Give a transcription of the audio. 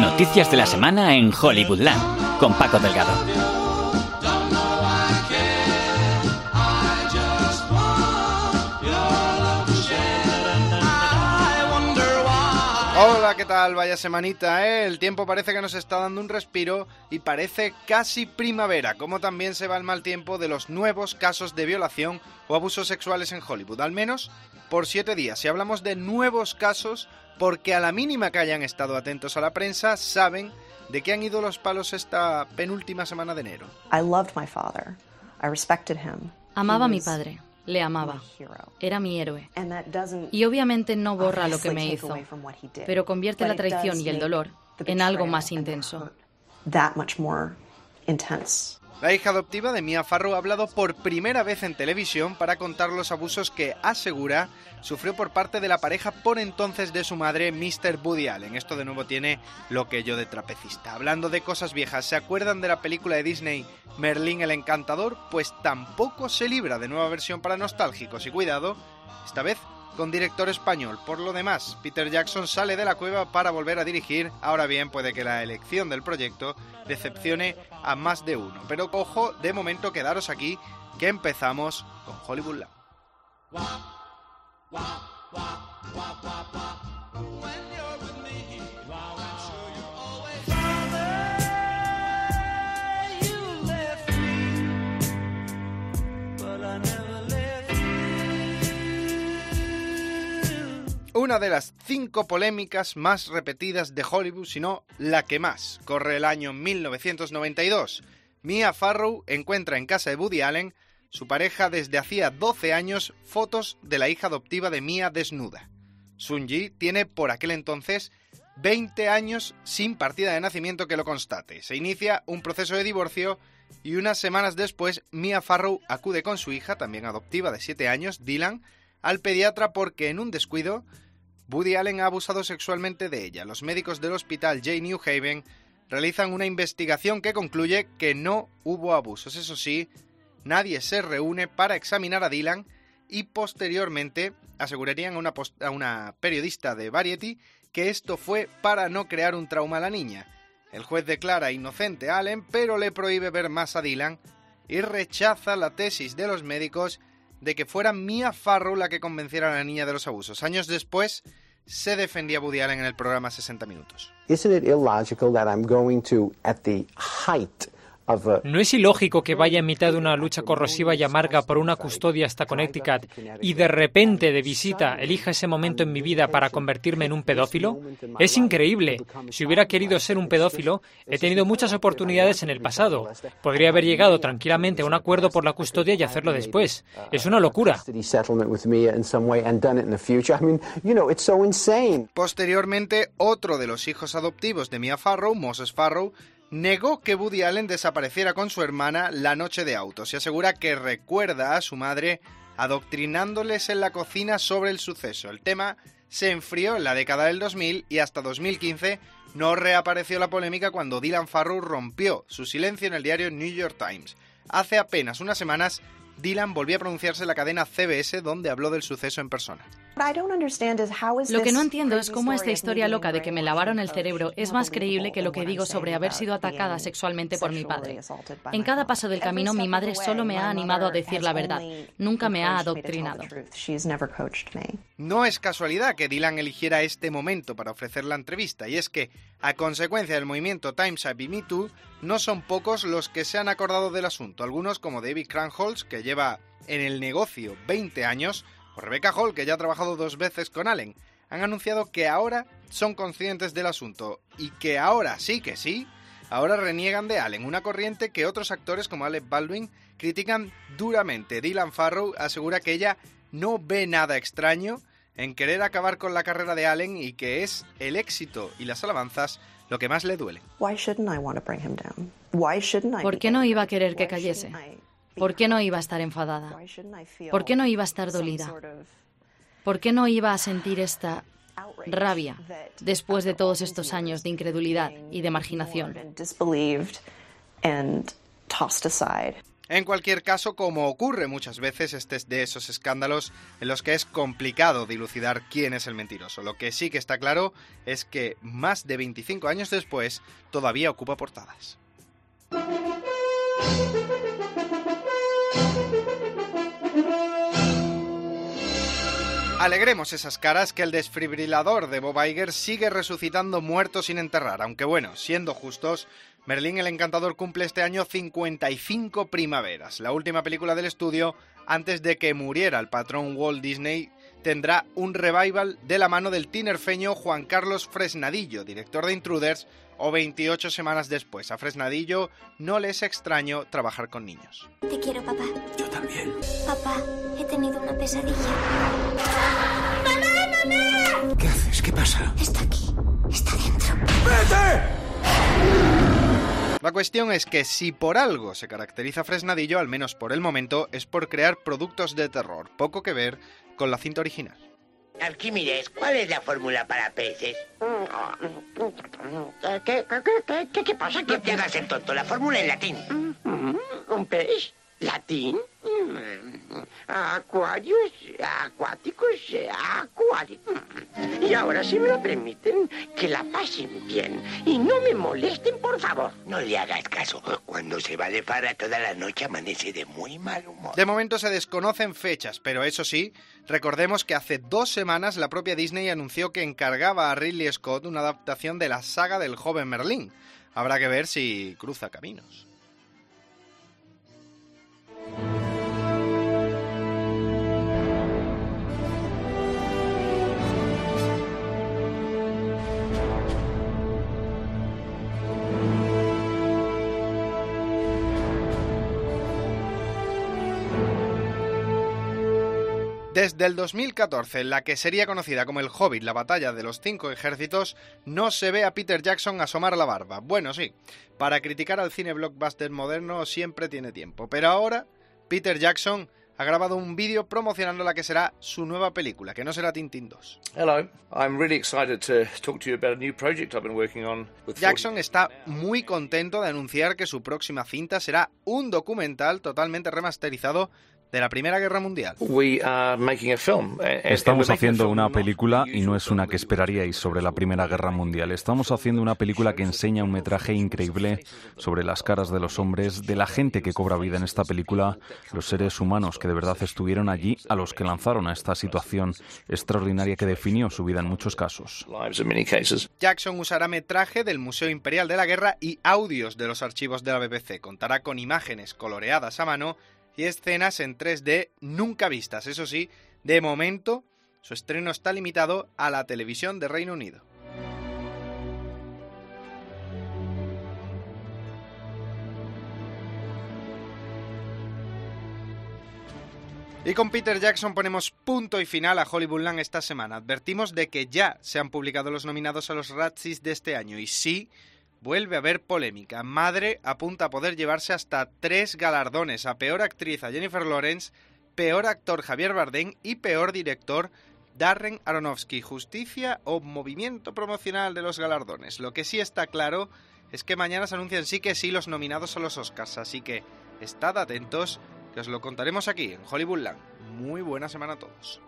Noticias de la semana en Hollywoodland con Paco Delgado. Hola, ¿qué tal? Vaya semanita, ¿eh? El tiempo parece que nos está dando un respiro y parece casi primavera, como también se va el mal tiempo de los nuevos casos de violación o abusos sexuales en Hollywood, al menos por siete días. Si hablamos de nuevos casos, porque a la mínima que hayan estado atentos a la prensa, saben de qué han ido los palos esta penúltima semana de enero. Amaba a mi padre. Le amaba. Era mi héroe. Y obviamente no borra lo que me hizo, pero convierte la traición y el dolor en algo más intenso. La hija adoptiva de Mia Farrow ha hablado por primera vez en televisión para contar los abusos que asegura sufrió por parte de la pareja por entonces de su madre, Mr. Woody Allen. Esto de nuevo tiene lo que yo de trapecista. Hablando de cosas viejas, ¿se acuerdan de la película de Disney Merlín el Encantador? Pues tampoco se libra de nueva versión para nostálgicos y cuidado, esta vez con director español. Por lo demás, Peter Jackson sale de la cueva para volver a dirigir. Ahora bien, puede que la elección del proyecto decepcione a más de uno. Pero ojo, de momento quedaros aquí, que empezamos con Hollywood Lab. Una de las cinco polémicas más repetidas de Hollywood, si no la que más, corre el año 1992. Mia Farrow encuentra en casa de Woody Allen, su pareja desde hacía 12 años, fotos de la hija adoptiva de Mia desnuda. Sunji tiene por aquel entonces 20 años sin partida de nacimiento que lo constate. Se inicia un proceso de divorcio y unas semanas después Mia Farrow acude con su hija, también adoptiva de 7 años, Dylan, al pediatra porque en un descuido Woody Allen ha abusado sexualmente de ella. Los médicos del hospital J. New Haven realizan una investigación que concluye que no hubo abusos. Eso sí, nadie se reúne para examinar a Dylan y posteriormente asegurarían a a una periodista de Variety que esto fue para no crear un trauma a la niña. El juez declara inocente a Allen, pero le prohíbe ver más a Dylan y rechaza la tesis de los médicos de que fuera Mia Farrow la que convenciera a la niña de los abusos. Años después, se defendía Woody Allen en el programa 60 Minutos. No es ilógico que vaya en mitad de una lucha corrosiva y amarga por una custodia hasta Connecticut y de repente de visita elija ese momento en mi vida para convertirme en un pedófilo. Es increíble. Si hubiera querido ser un pedófilo, he tenido muchas oportunidades en el pasado. Podría haber llegado tranquilamente a un acuerdo por la custodia y hacerlo después. Es una locura. Posteriormente, otro de los hijos adoptivos de Mia Farrow, Moses Farrow, negó que Woody Allen desapareciera con su hermana la noche de autos y asegura que recuerda a su madre adoctrinándoles en la cocina sobre el suceso. El tema se enfrió en la década del 2000 y hasta 2015 no reapareció la polémica cuando Dylan Farrow rompió su silencio en el diario New York Times. Hace apenas unas semanas, Dylan volvió a pronunciarse en la cadena CBS donde habló del suceso en persona. Lo que no entiendo es cómo esta historia loca de que me lavaron el cerebro es más creíble que lo que digo sobre haber sido atacada sexualmente por mi padre. En cada paso del camino mi madre solo me ha animado a decir la verdad, nunca me ha adoctrinado. No es casualidad que Dylan eligiera este momento para ofrecer la entrevista, y es que, a consecuencia del movimiento Times Up y Me Too, no son pocos los que se han acordado del asunto. Algunos, como David Cranholz, que lleva en el negocio 20 años, Rebecca Hall, que ya ha trabajado dos veces con Allen, han anunciado que ahora son conscientes del asunto y que ahora sí que sí, ahora reniegan de Allen, una corriente que otros actores como Alec Baldwin critican duramente. Dylan Farrow asegura que ella no ve nada extraño en querer acabar con la carrera de Allen y que es el éxito y las alabanzas lo que más le duele. ¿Por qué no iba a querer que cayese? ¿Por qué no iba a estar enfadada? ¿Por qué no iba a estar dolida? ¿Por qué no iba a sentir esta rabia después de todos estos años de incredulidad y de marginación? En cualquier caso, como ocurre muchas veces, este es de esos escándalos en los que es complicado dilucidar quién es el mentiroso. Lo que sí que está claro es que más de 25 años después todavía ocupa portadas. Alegremos esas caras que el desfibrilador de Bob Iger sigue resucitando muertos sin enterrar, aunque bueno, siendo justos, Merlín el Encantador cumple este año 55 primaveras. La última película del estudio, antes de que muriera el patrón Walt Disney, tendrá un revival de la mano del tinerfeño Juan Carlos Fresnadillo, director de Intruders, o 28 semanas después. A Fresnadillo no le es extraño trabajar con niños. Te quiero, papá. Yo también. Papá, he tenido una pesadilla. ¡Mamá, mamá! ¿Qué haces? ¿Qué pasa? Está aquí. Está dentro. ¡Vete! La cuestión es que si por algo se caracteriza Fresnadillo, al menos por el momento, es por crear productos de terror, poco que ver con la cinta original. Alquímides, ¿cuál es la fórmula para peces? ¿Qué, qué, qué, pasa? No te hagas el tonto, la fórmula en latín. ¿Un pez? ¿Latín? Acuarios, acuáticos, acuarios. Y ahora, si me lo permiten, que la pasen bien y no me molesten, por favor. No le hagas caso. Cuando se va de para toda la noche amanece de muy mal humor. De momento se desconocen fechas, pero eso sí, recordemos que hace dos semanas la propia Disney anunció que encargaba a Ridley Scott una adaptación de la saga del joven Merlín. Habrá que ver si cruza caminos. Desde el 2014, en la que sería conocida como El Hobbit, la batalla de los cinco ejércitos, no se ve a Peter Jackson asomar la barba. Bueno, sí, para criticar al cine blockbuster moderno siempre tiene tiempo, pero ahora Peter Jackson ha grabado un vídeo promocionando la que será su nueva película, que no será Tintin 2. Jackson está muy contento de anunciar que su próxima cinta será un documental totalmente remasterizado de la Primera Guerra Mundial. Eh, Estamos haciendo una película y no es una que esperaríais sobre la Primera Guerra Mundial. Estamos haciendo una película que enseña un metraje increíble sobre las caras de los hombres, de la gente que cobra vida en esta película, los seres humanos que de verdad estuvieron allí, a los que lanzaron a esta situación extraordinaria que definió su vida en muchos casos. Jackson usará metraje del Museo Imperial de la Guerra y audios de los archivos de la BBC. Contará con imágenes coloreadas a mano y escenas en 3D nunca vistas. Eso sí, de momento, su estreno está limitado a la televisión de Reino Unido. Y con Peter Jackson ponemos punto y final a Hollywoodland esta semana. Advertimos de que ya se han publicado los nominados a los Razzies de este año y sí, vuelve a haber polémica. Madre apunta a poder llevarse hasta tres galardones, a peor actriz a Jennifer Lawrence, peor actor Javier Bardem y peor director Darren Aronofsky. Justicia o movimiento promocional de los galardones. Lo que sí está claro es que mañana se anuncian sí que sí los nominados a los Oscars, así que estad atentos que os lo contaremos aquí en Hollywoodland. Muy buena semana a todos.